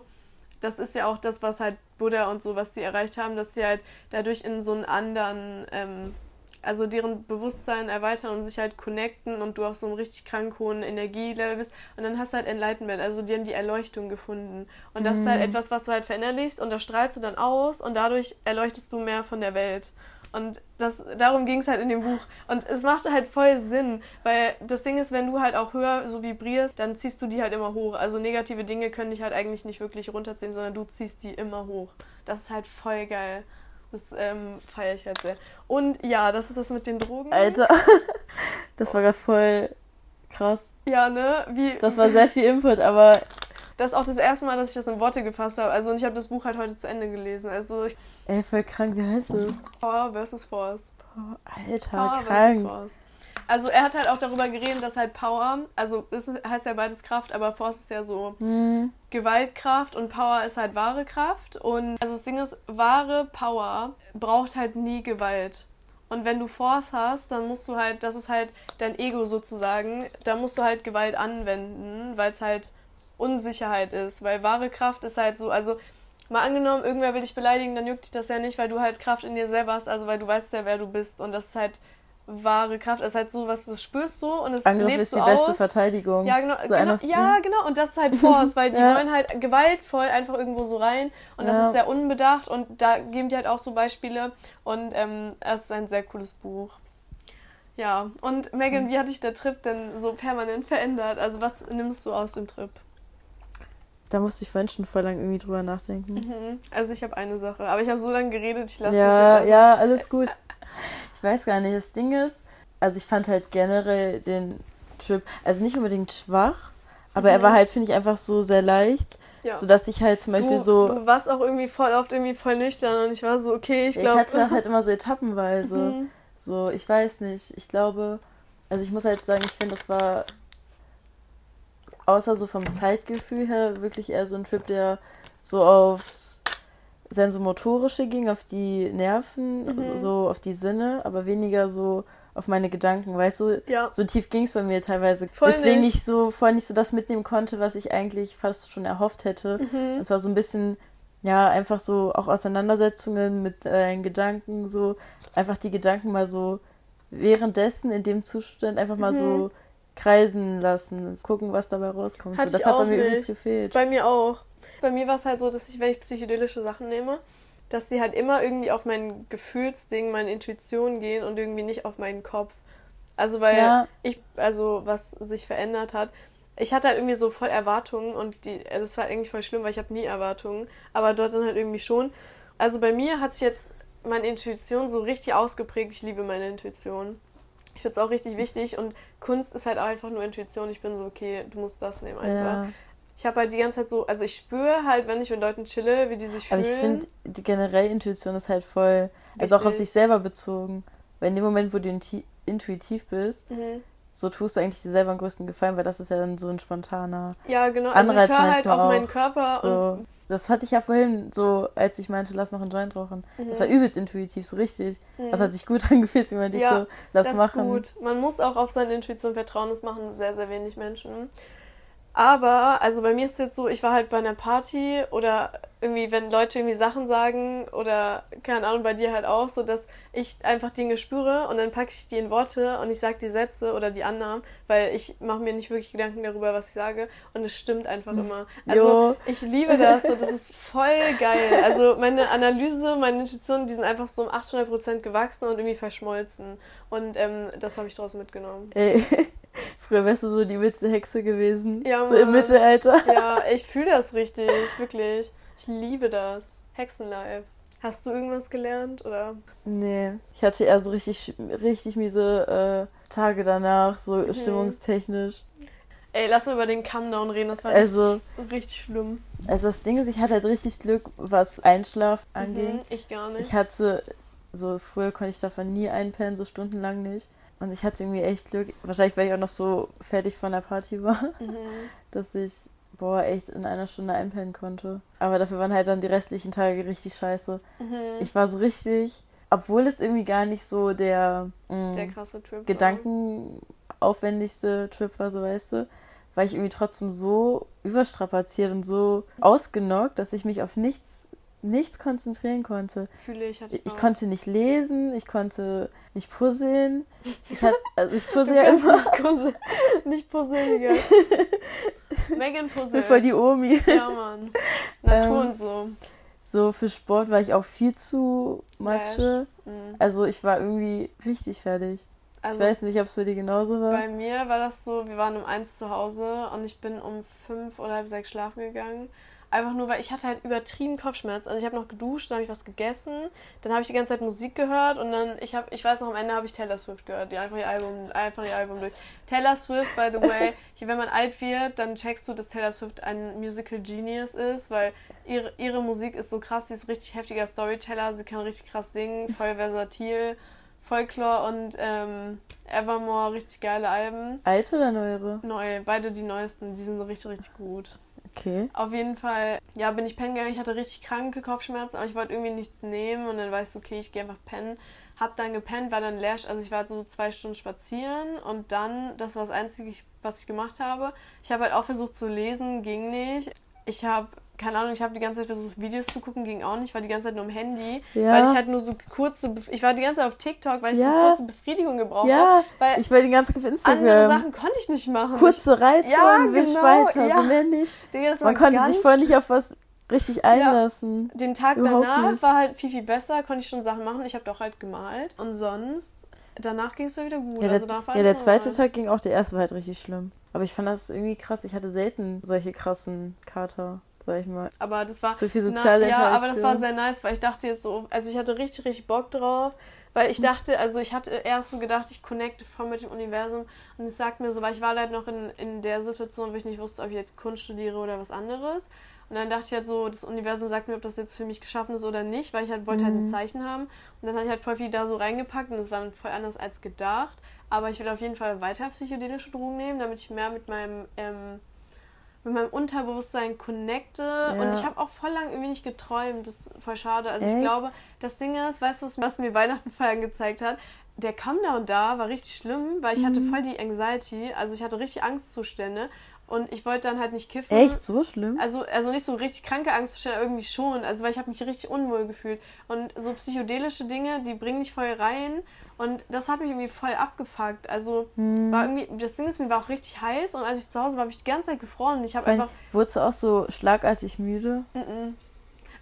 das ist ja auch das, was halt Buddha und so, was sie erreicht haben, dass sie halt dadurch in so einen anderen ähm, also deren Bewusstsein erweitern und sich halt connecten und du auf so einem richtig krank hohen Energielevel bist und dann hast du halt Enlightenment, also die haben die Erleuchtung gefunden und das mhm. ist halt mhm. etwas, was du halt verinnerlichst und das strahlst du dann aus und dadurch erleuchtest du mehr von der Welt. Und das, darum ging es halt in dem Buch. Und es macht halt voll Sinn, weil das Ding ist, wenn du halt auch höher so vibrierst, dann ziehst du die halt immer hoch. Also negative Dinge können dich halt eigentlich nicht wirklich runterziehen, sondern du ziehst die immer hoch. Das ist halt voll geil. Das ähm, feiere ich halt sehr. Und ja, das ist das mit den Drogen. Alter, das war gerade voll krass. Ja, ne? Wie, das war sehr viel Input, aber. Das ist auch das erste Mal, dass ich das in Worte gefasst habe. Also, und ich habe das Buch halt heute zu Ende gelesen. Also, ich Ey, voll krank, wie heißt es? Power versus Force. Power, Alter, Power krank. Versus Force. Also er hat halt auch darüber geredet, dass halt Power, also es heißt ja beides Kraft, aber Force ist ja so mhm. Gewaltkraft und Power ist halt wahre Kraft. Und also das Ding ist, wahre Power braucht halt nie Gewalt. Und wenn du Force hast, dann musst du halt, das ist halt dein Ego sozusagen, da musst du halt Gewalt anwenden, weil es halt Unsicherheit ist. Weil wahre Kraft ist halt so, also mal angenommen, irgendwer will dich beleidigen, dann juckt dich das ja nicht, weil du halt Kraft in dir selber hast, also weil du weißt ja, wer du bist. Und das ist halt wahre Kraft. Es ist halt so, was das spürst du und es Angriff ist die aus. beste Verteidigung. Ja, genau, so genau ja, genau. Und das ist halt Force, weil die ja. wollen halt gewaltvoll einfach irgendwo so rein und das ja. ist sehr unbedacht und da geben die halt auch so Beispiele und ähm, es ist ein sehr cooles Buch. Ja, und Megan, wie hat dich der Trip denn so permanent verändert? Also was nimmst du aus dem Trip? Da musste ich vorhin schon voll lang irgendwie drüber nachdenken. Mhm. Also ich habe eine Sache, aber ich habe so lange geredet, ich lasse ja, dich jetzt. Ja, alles gut. Ich weiß gar nicht, das Ding ist, also ich fand halt generell den Trip, also nicht unbedingt schwach, aber mhm. er war halt, finde ich, einfach so sehr leicht. Ja. Sodass ich halt zum Beispiel du, so. Du warst auch irgendwie voll oft irgendwie voll nüchtern und ich war so, okay, ich glaube. Ich hatte das halt immer so etappenweise. Mhm. So, ich weiß nicht. Ich glaube, also ich muss halt sagen, ich finde, das war außer so vom Zeitgefühl her wirklich eher so ein Trip, der so aufs sensomotorische ging, auf die Nerven, mhm. so auf die Sinne, aber weniger so auf meine Gedanken, weißt du? Ja. So tief ging es bei mir teilweise. Voll Deswegen nicht. ich so voll nicht so das mitnehmen konnte, was ich eigentlich fast schon erhofft hätte. Mhm. Und zwar so ein bisschen, ja, einfach so auch Auseinandersetzungen mit äh, Gedanken, so einfach die Gedanken mal so währenddessen in dem Zustand einfach mal mhm. so kreisen lassen, gucken, was dabei rauskommt. So, das hat bei mir übelst gefehlt. Bei mir auch. Bei mir war es halt so, dass ich, wenn ich psychedelische Sachen nehme, dass sie halt immer irgendwie auf mein Gefühlsding, meine Intuition gehen und irgendwie nicht auf meinen Kopf. Also weil ja. ich, also was sich verändert hat, ich hatte halt irgendwie so voll Erwartungen und die, das war eigentlich voll schlimm, weil ich habe nie Erwartungen, aber dort dann halt irgendwie schon. Also bei mir hat sich jetzt meine Intuition so richtig ausgeprägt. Ich liebe meine Intuition. Ich finde es auch richtig wichtig und Kunst ist halt auch einfach nur Intuition. Ich bin so, okay, du musst das nehmen einfach. Ja ich habe halt die ganze Zeit so, also ich spüre halt, wenn ich mit Leuten chille, wie die sich fühlen. Aber ich finde, die generelle Intuition ist halt voll, also auch auf sich selber bezogen. Weil in dem Moment, wo du intuitiv bist, mhm. so tust du eigentlich dir selber einen größten Gefallen, weil das ist ja dann so ein spontaner ja, genau. Also Anreiz ich höre halt auf auch. meinen Körper. So. das hatte ich ja vorhin so, als ich meinte, lass noch einen Joint rauchen. Mhm. Das war übelst intuitiv, so richtig. Mhm. Das hat sich gut angefühlt, wie man dich ja, so, lass das machen. Ist gut. Man muss auch auf seine Intuition vertrauen, das machen sehr, sehr wenig Menschen. Aber, also bei mir ist es jetzt so, ich war halt bei einer Party oder irgendwie, wenn Leute irgendwie Sachen sagen oder, keine Ahnung, bei dir halt auch, so dass ich einfach Dinge spüre und dann packe ich die in Worte und ich sage die Sätze oder die Annahmen, weil ich mache mir nicht wirklich Gedanken darüber, was ich sage und es stimmt einfach immer. Also jo. ich liebe das, so, das ist voll geil. Also meine Analyse, meine Intuition, die sind einfach so um 800% gewachsen und irgendwie verschmolzen und ähm, das habe ich daraus mitgenommen. Ey. Früher wärst du so die Witze-Hexe gewesen. Ja, so im Mittelalter. Ja, ich fühle das richtig, wirklich. Ich liebe das. Hexenlife. Hast du irgendwas gelernt oder? Nee, ich hatte eher so richtig, richtig miese äh, Tage danach, so mhm. stimmungstechnisch. Ey, lass mal über den Come-Down reden, das war Also, richtig, richtig schlimm. also das Ding ist, ich hatte halt richtig Glück, was Einschlaf anging. Mhm, ich gar nicht. Ich hatte, so früher konnte ich davon nie einpennen, so stundenlang nicht. Und ich hatte irgendwie echt Glück, wahrscheinlich weil ich auch noch so fertig von der Party war, mhm. dass ich, boah, echt in einer Stunde einpennen konnte. Aber dafür waren halt dann die restlichen Tage richtig scheiße. Mhm. Ich war so richtig, obwohl es irgendwie gar nicht so der, mh, Der krasse Trip. gedankenaufwendigste Trip war, so weißt du, war ich irgendwie trotzdem so überstrapaziert und so ausgenockt, dass ich mich auf nichts, nichts konzentrieren konnte. Fühle ich, hatte Ich, ich konnte nicht lesen, ich konnte nicht puzzeln. Ich, also ich puzzle ja immer Nicht Puzzle, nicht Puzzle, Digga. Megan Puzzle. voll die Omi. Ja, Mann. Natur Ähm, und so. So für Sport war ich auch viel zu matsche. Mhm. Also ich war irgendwie richtig fertig. Also, ich weiß nicht, ob es bei dir genauso war. Bei mir war das so, wir waren um eins zu Hause und ich bin um fünf oder halb sechs schlafen gegangen. Einfach nur, weil ich hatte halt übertrieben Kopfschmerz. Also ich habe noch geduscht, dann habe ich was gegessen, dann habe ich die ganze Zeit Musik gehört und dann, ich habe, ich weiß noch, am Ende habe ich Taylor Swift gehört, die einfach ihr Album, einfach ihr Album durch. Taylor Swift, by the way, hier, wenn man alt wird, dann checkst du, dass Taylor Swift ein Musical Genius ist, weil ihre, ihre Musik ist so krass, sie ist richtig heftiger Storyteller, sie kann richtig krass singen, voll versatil. Folklore und ähm, Evermore, richtig geile Alben. Alte oder neuere? Neu, beide die neuesten, die sind so richtig, richtig gut. Okay. Auf jeden Fall, ja, bin ich pennen gegangen. Ich hatte richtig kranke Kopfschmerzen, aber ich wollte irgendwie nichts nehmen und dann war ich so, okay, ich gehe einfach pennen. Hab dann gepennt, war dann leer, also ich war so zwei Stunden spazieren und dann, das war das Einzige, was ich gemacht habe. Ich habe halt auch versucht zu lesen, ging nicht. Ich habe, keine Ahnung, ich habe die ganze Zeit versucht, Videos zu gucken, ging auch nicht, war die ganze Zeit nur am Handy, Ja. weil ich halt nur so kurze, Bef- ich war die ganze Zeit auf TikTok, weil ich Ja. so kurze Befriedigung gebraucht Ja, habe, weil ich war den ganzen Tag auf andere Instagram. Sachen konnte ich nicht machen. Kurze Reize Ja, und genau, weiter, ja. so mehr nicht. Ich, Digga, Man konnte sich voll nicht auf was richtig einlassen. Den Tag Überhaupt danach nicht. war halt viel, viel besser, konnte ich schon Sachen machen. Ich habe doch halt gemalt. Und sonst, danach ging es mir wieder gut. Ja, der, also war ja, der zweite normal. Tag ging auch, der erste war halt richtig schlimm. Aber ich fand das irgendwie krass. Ich hatte selten solche krassen Kater, sag ich mal. Aber das war. So viel na, soziale Ja, aber das war sehr nice, weil ich dachte jetzt so, also ich hatte richtig, richtig Bock drauf. Weil ich dachte, also ich hatte erst so gedacht, ich connecte voll mit dem Universum und es sagt mir so, weil ich war halt noch in, in der Situation, wo ich nicht wusste, ob ich jetzt Kunst studiere oder was anderes. Und dann dachte ich halt so, das Universum sagt mir, ob das jetzt für mich geschaffen ist oder nicht, weil ich halt wollte halt ein Mhm. Zeichen haben. Und dann hatte ich halt voll viel da so reingepackt und es war dann voll anders als gedacht. Aber ich will auf jeden Fall weiter psychedelische Drogen nehmen, damit ich mehr mit meinem, ähm, mit meinem Unterbewusstsein connecte. Ja. Und ich habe auch voll lang irgendwie nicht geträumt. Das ist voll schade. Also ich Echt? glaube, das Ding ist, weißt du, was- was mir Weihnachten feiern gezeigt hat? Der Come-Down da war richtig schlimm, weil ich hatte Mhm. voll die Anxiety. Also ich hatte richtig Angstzustände. Und ich wollte dann halt nicht kiffen. Echt so schlimm? Also, also nicht so richtig kranke Angstzustände, aber irgendwie schon. Also weil ich habe mich richtig unwohl gefühlt. Und so psychedelische Dinge, die bringen mich voll rein. Und das hat mich irgendwie voll abgefuckt. Also Hm. war irgendwie, das Ding ist, mir war auch richtig heiß und als ich zu Hause war, habe ich die ganze Zeit gefroren. Ich habe einfach. wurdest du auch so schlagartig müde? Mm-mm.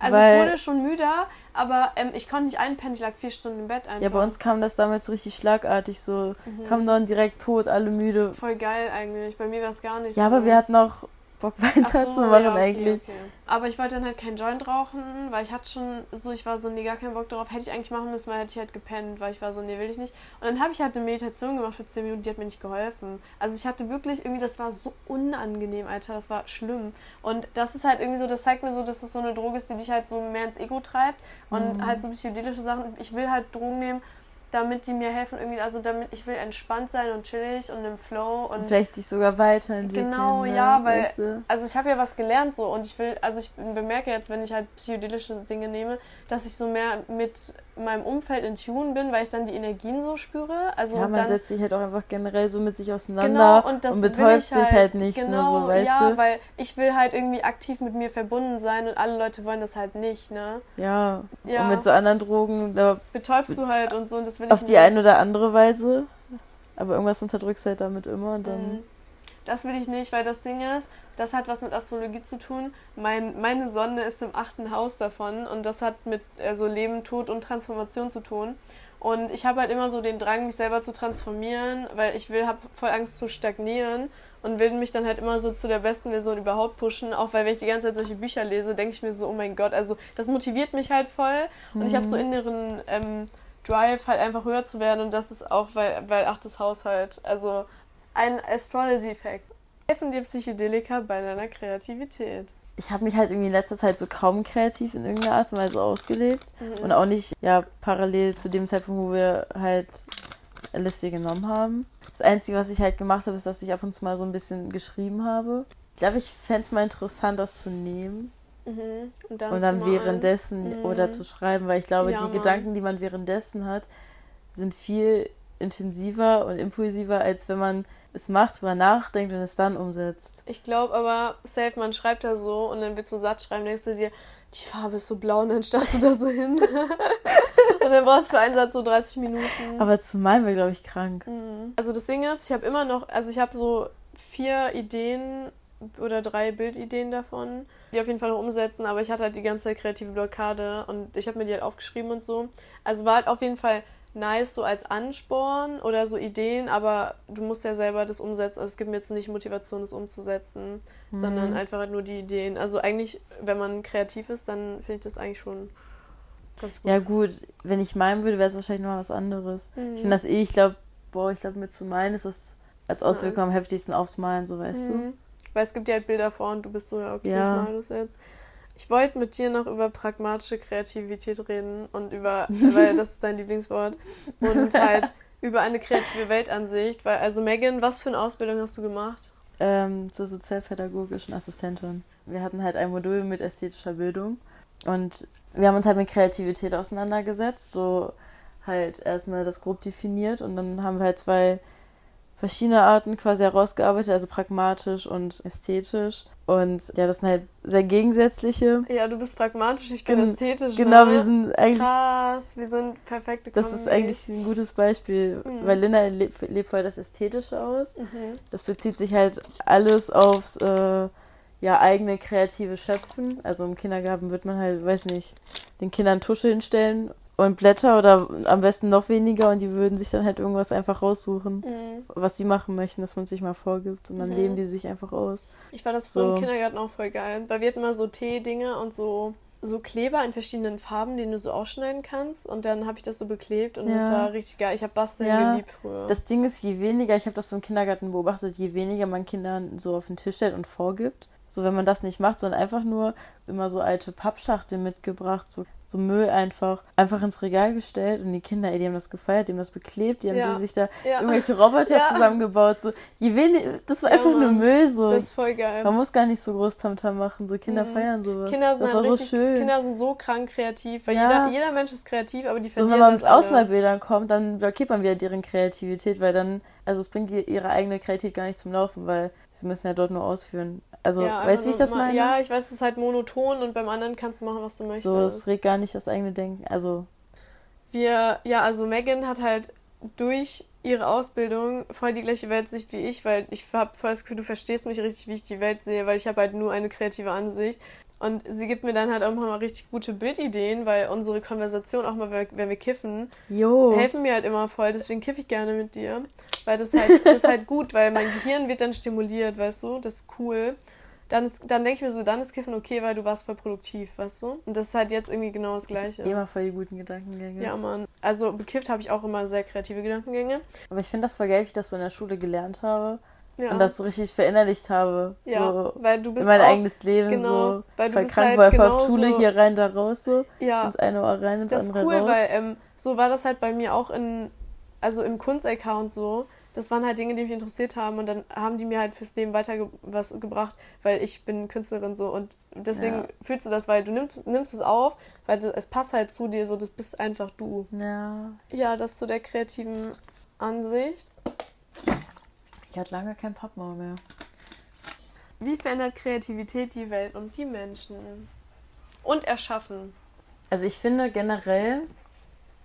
Also Weil- ich wurde schon müder, aber ähm, ich konnte nicht einpennen. Ich lag vier Stunden im Bett einfach. Ja, bei uns kam das damals so richtig schlagartig, so Mhm. kam dann direkt tot, alle müde. Voll geil eigentlich. Bei mir war es gar nicht Ja, so. aber wir hatten auch Bock Ach weiterzumachen ja, eigentlich. Okay. Aber ich wollte dann halt keinen Joint rauchen, weil ich hatte schon so, ich war so, nee, gar keinen Bock darauf. Hätte ich eigentlich machen müssen, weil hätte ich halt gepennt, weil ich war so, nee, will ich nicht. Und dann habe ich halt eine Meditation gemacht für 10 Minuten, die hat mir nicht geholfen. Also ich hatte wirklich irgendwie, das war so unangenehm, Alter, das war schlimm. Und das ist halt irgendwie so, das zeigt mir so, dass es so eine Droge ist, die dich halt so mehr ins Ego treibt. Und Mhm. halt so psychedelische Sachen. Ich will halt Drogen nehmen, damit die mir helfen irgendwie, also damit ich will entspannt sein und chillig und im Flow und Und vielleicht dich sogar weiterentwickeln. Genau, ne? ja, weil- Weißt du? also ich habe ja was gelernt so und ich will, also ich bemerke jetzt, wenn ich halt psychedelische Dinge nehme, dass ich so mehr mit meinem Umfeld in Tune bin, weil ich dann die Energien so spüre. Also Ja, man dann, setzt sich halt auch einfach generell so mit sich auseinander genau, und, das will betäubt ich sich halt nicht genau, nur so, weißt ja, du? weil ich will halt irgendwie aktiv mit mir verbunden sein und alle Leute wollen das halt nicht, ne? Ja. Ja, Und mit so anderen Drogen, da betäubst du halt und so und das will auf die eine oder andere Weise. Aber irgendwas unterdrückst du halt damit immer und dann. Mhm. Das will ich nicht, weil das Ding ist, das hat was mit Astrologie zu tun. Mein, meine Sonne ist im achten Haus davon und das hat mit also Leben, Tod und Transformation zu tun. Und ich habe halt immer so den Drang, mich selber zu transformieren, weil ich will, habe voll Angst zu stagnieren und will mich dann halt immer so zu der besten Version überhaupt pushen. Auch weil, wenn ich die ganze Zeit solche Bücher lese, denke ich mir so, oh mein Gott, also das motiviert mich halt voll. Und ich habe so inneren ähm, Drive, halt einfach höher zu werden. Und das ist auch, weil, weil achtes Haus halt, also ein Astrology-Fact. Helfen dir Psychedelika bei deiner Kreativität? Ich habe mich halt irgendwie in letzter Zeit so kaum kreativ in irgendeiner Art und Weise ausgelebt. Mhm. Und auch nicht, ja, parallel zu dem Zeitpunkt, wo wir halt LSD genommen haben. Das Einzige, was ich halt gemacht habe, ist, dass ich ab und zu mal so ein bisschen geschrieben habe. Ich glaube, ich fände es mal interessant, das zu nehmen. Mhm. Und dann, und dann währenddessen mhm. oder zu schreiben, weil ich glaube, ja, die Mann. Gedanken, die man währenddessen hat, sind viel intensiver und impulsiver, als wenn man es macht, drüber nachdenkt und es dann umsetzt. Ich glaube aber, safe, man schreibt da so und dann willst du einen Satz schreiben, denkst du dir, die Farbe ist so blau und dann starrst du da so hin. und dann brauchst du für einen Satz so 30 Minuten. Aber zu meinem wäre, glaube ich, krank. Mhm. Also das Ding ist, ich habe immer noch, also ich habe so vier Ideen oder drei Bildideen davon, die auf jeden Fall noch umsetzen, aber ich hatte halt die ganze kreative Blockade und ich habe mir die halt aufgeschrieben und so. Also war halt auf jeden Fall nice so als Ansporn oder so Ideen, aber du musst ja selber das umsetzen. Also es gibt mir jetzt nicht Motivation, das umzusetzen, mhm. sondern einfach halt nur die Ideen. Also eigentlich, wenn man kreativ ist, dann finde ich das eigentlich schon ganz gut. Ja gut, wenn ich meinen würde, wäre es wahrscheinlich noch was anderes. Mhm. Ich finde das eh, ich glaube, boah, ich glaube mit zu meinen ist das als Auswirkung am heftigsten aufs Malen, so weißt mhm. du. Weil es gibt ja halt Bilder vor und du bist so, ja, okay, ja. ich mal das jetzt. Ich wollte mit dir noch über pragmatische Kreativität reden und über, weil das ist dein Lieblingswort, und halt über eine kreative Weltansicht. Weil, also Megan, was für eine Ausbildung hast du gemacht? Ähm, zur sozialpädagogischen Assistentin. Wir hatten halt ein Modul mit ästhetischer Bildung und wir haben uns halt mit Kreativität auseinandergesetzt, so halt erstmal das grob definiert und dann haben wir halt zwei verschiedene Arten quasi herausgearbeitet, also pragmatisch und ästhetisch. Und ja, das sind halt sehr gegensätzliche. Ja, du bist pragmatisch, ich bin Gen ästhetisch. Genau, ne? wir sind eigentlich. Krass, wir sind perfekte Das ist eigentlich ein gutes Beispiel, mhm. weil Linda lebt, lebt voll das Ästhetische aus. Mhm. Das bezieht sich halt alles aufs äh, ja, eigene kreative Schöpfen. Also im Kindergarten wird man halt, weiß nicht, den Kindern Tusche hinstellen und Blätter oder am besten noch weniger und die würden sich dann halt irgendwas einfach raussuchen, mhm. was sie machen möchten, dass man sich mal vorgibt und dann mhm. leben die sich einfach aus. Ich fand das so im Kindergarten auch voll geil, weil wir hatten mal so Tee-Dinge und so so Kleber in verschiedenen Farben, den du so ausschneiden kannst. Und dann habe ich das so beklebt und ja. das war richtig geil. Ich habe Basteln ja. geliebt früher. Das Ding ist, je weniger, ich habe das so im Kindergarten beobachtet, je weniger man Kindern so auf den Tisch stellt und vorgibt. So, wenn man das nicht macht, sondern einfach nur immer so alte Pappschachteln mitgebracht, so so Müll einfach, einfach ins Regal gestellt und die Kinder, ey, die haben das gefeiert, die haben das beklebt, die haben ja. sich da ja. irgendwelche Roboter ja. zusammengebaut. So, je wenig, das war einfach nur Müll. So. Das ist voll geil. Man muss gar nicht so groß Tamtam machen, so Kinder mhm. feiern sowas. Kinder sind das war richtig, so schön. Kinder sind so krank kreativ, weil jeder, jeder Mensch ist kreativ, aber die So, wenn man mit Ausmalbildern kommt, dann blockiert man wieder deren Kreativität, weil dann, also es bringt ihre eigene Kreativität gar nicht zum Laufen, weil sie müssen ja dort nur ausführen. Also, ja, weißt du, wie ich das meine? Ja, ich weiß, es ist halt monoton und beim anderen kannst du machen, was du möchtest. So, es regt gar nicht das eigene Denken. Also. Wir, ja, also Megan hat halt durch ihre Ausbildung voll die gleiche Weltsicht wie ich, weil ich habe voll das Gefühl, du verstehst mich richtig, wie ich die Welt sehe, weil ich habe halt nur eine kreative Ansicht. Und sie gibt mir dann halt auch mal richtig gute Bildideen, weil unsere Konversation auch mal, wenn wir kiffen, jo. helfen mir halt immer voll. Deswegen kiffe ich gerne mit dir. Weil das halt, das ist halt gut, weil mein Gehirn wird dann stimuliert, weißt du? Das ist cool. Dann, dann denke ich mir so, dann ist Kiffen okay, weil du warst voll produktiv, weißt du? Und das ist halt jetzt irgendwie genau das Gleiche. Immer voll die guten Gedankengänge. Ja, Mann. Also bekifft habe ich auch immer sehr kreative Gedankengänge. Aber ich finde das voll geil, wie ich das so in der Schule gelernt habe ja. und das so richtig verinnerlicht habe. Ja, so weil du bist in mein auch, eigenes Leben genau, so weil du bist krank, halt genau auf Schule hier rein, da raus so. Ja. Ins eine Ohr rein, ins das andere raus. Das ist cool, weil ähm, so war das halt bei mir auch in, also im Kunst-Account so. Das waren halt Dinge, die mich interessiert haben und dann haben die mir halt fürs Leben weiter was gebracht, weil ich bin Künstlerin so und deswegen ja. fühlst du das, weil du nimmst, nimmst es auf, weil es passt halt zu dir so, das bist einfach du. Ja. Ja, das zu der kreativen Ansicht. Ich hatte lange kein Pappmaul mehr. Wie verändert Kreativität die Welt und die Menschen? Und erschaffen. Also ich finde generell,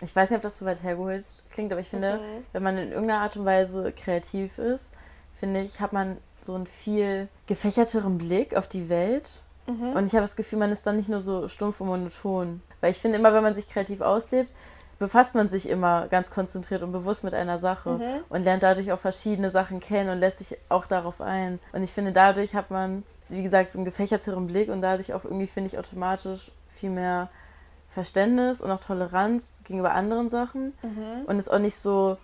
ich weiß nicht, ob das so weit hergeholt klingt, aber ich finde, okay. wenn man in irgendeiner Art und Weise kreativ ist, finde ich, hat man so einen viel gefächerteren Blick auf die Welt. Mhm. Und ich habe das Gefühl, man ist dann nicht nur so stumpf und monoton. Weil ich finde, immer wenn man sich kreativ auslebt, befasst man sich immer ganz konzentriert und bewusst mit einer Sache mhm. und lernt dadurch auch verschiedene Sachen kennen und lässt sich auch darauf ein. Und ich finde, dadurch hat man, wie gesagt, so einen gefächerteren Blick und dadurch auch irgendwie, finde ich, automatisch viel mehr Verständnis und auch Toleranz gegenüber anderen Sachen mhm. und ist auch nicht so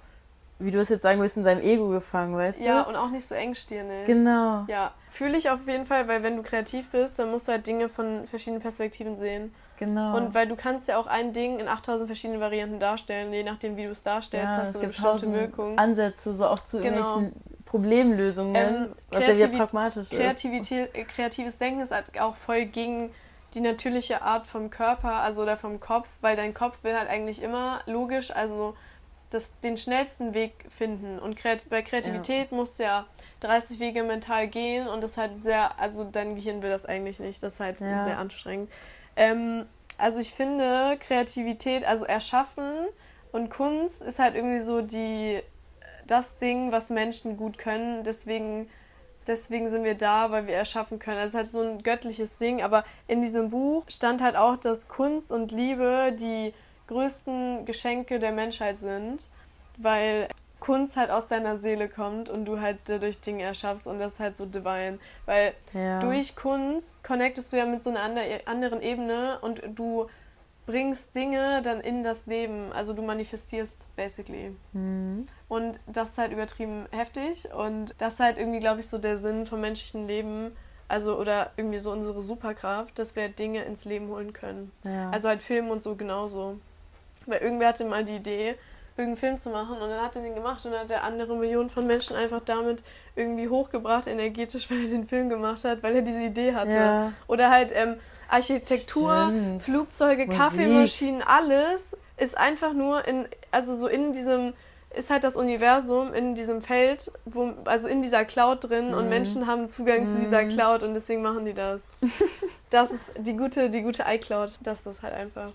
wie du es jetzt sagen willst, in seinem Ego gefangen, weißt du? Ja, und auch nicht so engstirnig. Genau. Ja, fühle ich auf jeden Fall, weil wenn du kreativ bist, dann musst du halt Dinge von verschiedenen Perspektiven sehen. Genau. Und weil du kannst ja auch ein Ding in 8000 verschiedenen Varianten darstellen, je nachdem, wie du es darstellst, ja, hast es du eine gibt bestimmte Wirkung. Ansätze, so auch zu Genau. irgendwelchen Problemlösungen, Ähm, was ja wieder pragmatisch ist. Kreativität, äh, kreatives Denken ist halt auch voll gegen die natürliche Art vom Körper, also oder vom Kopf, weil dein Kopf will halt eigentlich immer logisch, also das, den schnellsten Weg finden. Und kreat bei Kreativität musst du ja 30 Wege mental gehen und das ist halt sehr, also dein Gehirn will das eigentlich nicht, das ist halt Ja. sehr anstrengend. Ähm, also ich finde Kreativität, also Erschaffen und Kunst ist halt irgendwie so die das Ding, was Menschen gut können. Deswegen, deswegen sind wir da, weil wir erschaffen können. Also es ist halt so ein göttliches Ding. Aber in diesem Buch stand halt auch, dass Kunst und Liebe die größten Geschenke der Menschheit sind, weil Kunst halt aus deiner Seele kommt und du halt dadurch Dinge erschaffst und das ist halt so divine. Weil ja. durch Kunst connectest du ja mit so einer ander anderen Ebene und du bringst Dinge dann in das Leben. Also du manifestierst basically. Mhm. Und das ist halt übertrieben heftig und das ist halt irgendwie, glaube ich, so der Sinn vom menschlichen Leben. Also, oder irgendwie so unsere Superkraft, dass wir halt Dinge ins Leben holen können. Ja. Also halt Film und so genauso. Weil irgendwer hatte mal die Idee, irgendeinen Film zu machen und dann hat er den gemacht und dann hat er andere Millionen von Menschen einfach damit irgendwie hochgebracht, energetisch, weil er den Film gemacht hat, weil er diese Idee hatte. Ja. Oder halt ähm, Architektur, Stimmt. Flugzeuge, Musik. Kaffeemaschinen, alles ist einfach nur in, also so in diesem, ist halt das Universum in diesem Feld, wo, also in dieser Cloud drin und Mhm. Menschen haben Zugang zu dieser Mhm. Cloud und deswegen machen die das. das ist die gute, die gute iCloud. Das ist halt einfach.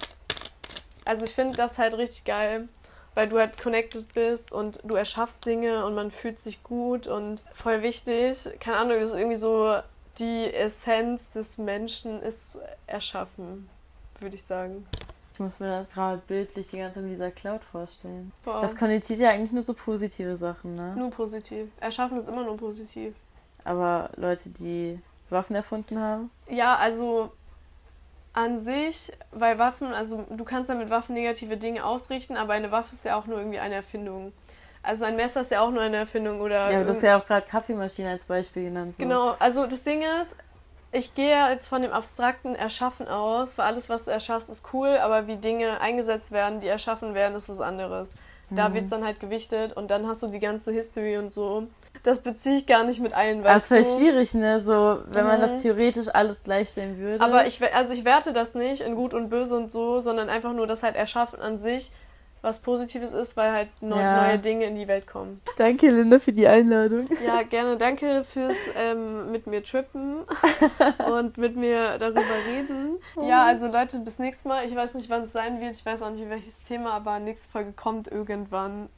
Also ich finde das halt richtig geil, weil du halt connected bist und du erschaffst Dinge und man fühlt sich gut und voll wichtig. Keine Ahnung, das ist irgendwie so die Essenz des Menschen ist erschaffen, würde ich sagen. Ich muss mir das gerade bildlich die ganze Zeit in dieser Cloud vorstellen. Boah, Das konnotiert ja eigentlich nur so positive Sachen, ne? nur positiv. Erschaffen ist immer nur positiv. Aber Leute, die Waffen erfunden haben, Ja, also an sich, weil Waffen, also du kannst ja mit Waffen negative Dinge ausrichten, aber eine Waffe ist ja auch nur irgendwie eine Erfindung. Also ein Messer ist ja auch nur eine Erfindung oder. ja, du hast ja auch gerade Kaffeemaschine als Beispiel genannt. So. Genau, also das Ding ist, ich gehe ja jetzt von dem abstrakten Erschaffen aus, weil alles, was du erschaffst, ist cool, aber wie Dinge eingesetzt werden, die erschaffen werden, ist was anderes. Da Mhm. wird es dann halt gewichtet und dann hast du die ganze History und so. Das beziehe ich gar nicht mit ein, es weißt ist voll du? schwierig, ne? So, wenn man Mhm. das theoretisch alles gleichstellen würde. Aber ich, also ich werte das nicht in gut und böse und so, sondern einfach nur, dass halt Erschaffen an sich was Positives ist, weil halt neu, Ja. neue Dinge in die Welt kommen. Danke, Linda, für die Einladung. Ja, gerne. Danke fürs ähm, mit mir trippen und mit mir darüber reden. Ja, also Leute, bis nächstes Mal. Ich weiß nicht, wann es sein wird. Ich weiß auch nicht, welches Thema, aber nächste Folge kommt irgendwann.